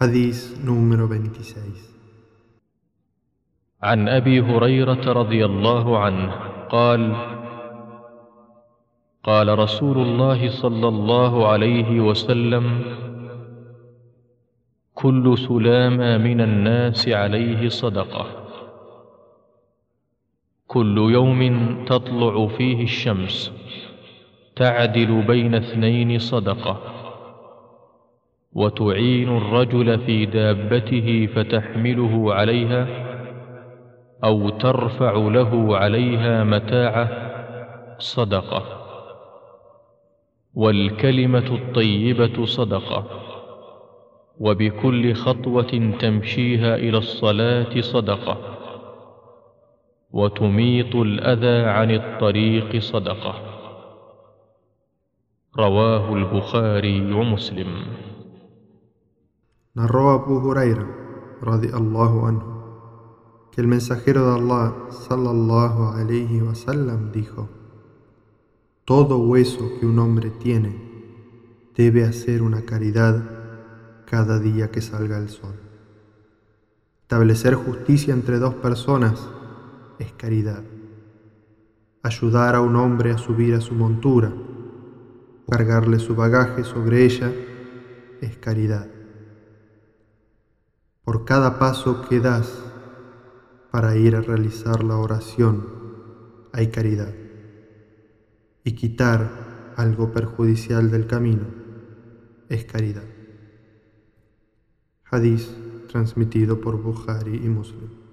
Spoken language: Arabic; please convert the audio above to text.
حديث número 26 عن أبي هريرة رضي الله عنه قال قال رسول الله صلى الله عليه وسلم كل سلامى من الناس عليه صدقة. كل يوم تطلع فيه الشمس تعدل بين اثنين صدقة. وتعين الرجل في دابته فتحمله عليها أو ترفع له عليها متاعه صدقة. والكلمة الطيبة صدقة. وبكل خطوة تمشيها إلى الصلاة صدقة. وتميط الأذى عن الطريق صدقة. رواه البخاري ومسلم. Narró Abu Huraira, radiallahu anhu, que el mensajero de Allah, sallallahu alayhi wasallam, dijo: Todo hueso que un hombre tiene debe hacer una caridad cada día que salga el sol. Establecer justicia entre dos personas es caridad. Ayudar a un hombre a subir a su montura, cargarle su bagaje sobre ella, es caridad. Por cada paso que das para ir a realizar la oración hay caridad. Y quitar algo perjudicial del camino es caridad. Hadith transmitido por Bukhari y Muslim.